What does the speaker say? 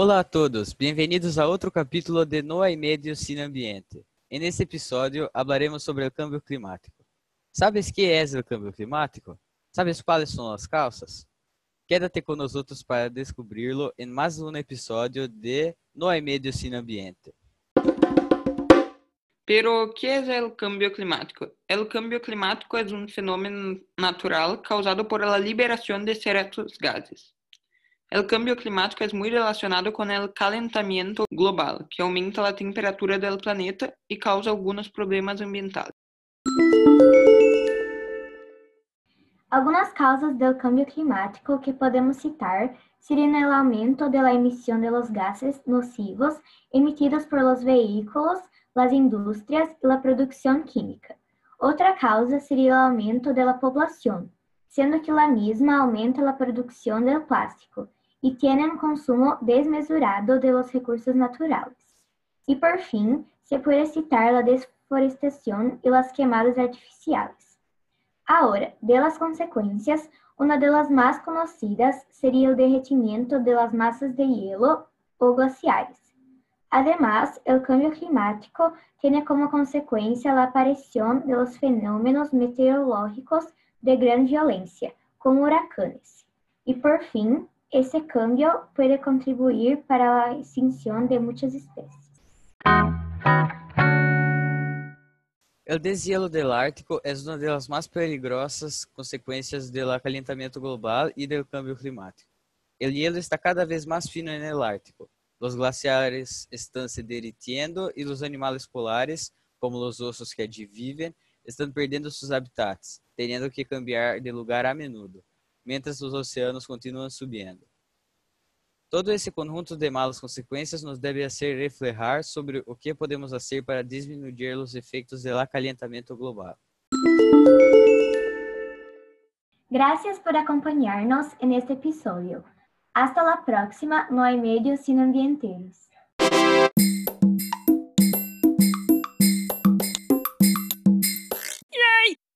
Olá a todos, bem-vindos a outro capítulo de No hay medio sin ambiente. En este episodio hablaremos sobre el cambio climático. ¿Sabes qué es el cambio climático? ¿Sabes cuáles son las causas? Quédate con nosotros para descubrirlo en más un episodio de No hay medio sin ambiente. Pero, ¿qué es el cambio climático? El cambio climático es un fenómeno natural causado por la liberación de ciertos gases. El cambio climático es muy relacionado con el calentamiento global, que aumenta la temperatura del planeta y causa algunos problemas ambientales. Algumas causas del cambio climático que podemos citar seriam el aumento de la emisión de los gases nocivos emitidos por los vehículos, las industrias y la producción química. Otra causa sería el aumento de la población, siendo que la misma aumenta la producción del plástico y tiene un consumo desmesurado de los recursos naturales. Y por fin, se puede citar la deforestación y las quemadas artificiales. Ahora, de las consecuencias, una de las más conocidas sería el derretimiento de las de hielo o glaciares. Además, el cambio climático tiene como consecuencia la aparición de los fenómenos meteorológicos de gran violencia, como huracanes. Y por fin, ese cambio puede contribuir para la extinción de muchas especies. El deshielo del Ártico es una de las más peligrosas consecuencias del global y del cambio climático. El hielo está cada vez más fino el Ártico. Los glaciares están se derritiendo y los animales polares, como los osos que allí viven, están perdiendo sus hábitats, teniendo que cambiar de lugar a menudo, mientras los océanos continúan subiendo. Todo esse conjunto de malas consequências nos deve hacer reflejar sobre o que podemos fazer para diminuir os efeitos do acalentamiento global. Gracias por acompañarnos en este episodio. Hasta la próxima, no hay medios sin ambienteros.